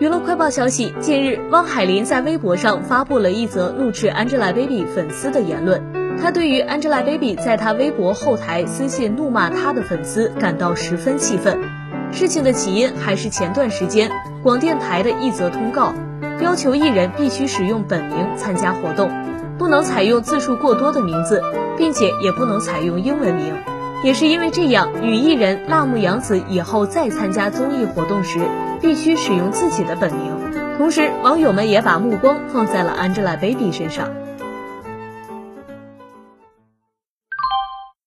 娱乐快报消息，近日，汪海林在微博上发布了一则怒斥 Angelababy 粉丝的言论。他对于 Angelababy 在他微博后台私信怒骂他的粉丝感到十分气愤。事情的起因还是前段时间广电台的一则通告，要求艺人必须使用本名参加活动，不能采用字数过多的名字，并且也不能采用英文名。也是因为这样，女艺人辣目洋子以后再参加综艺活动时，必须使用自己的本名。同时，网友们也把目光放在了 Angelababy 身上。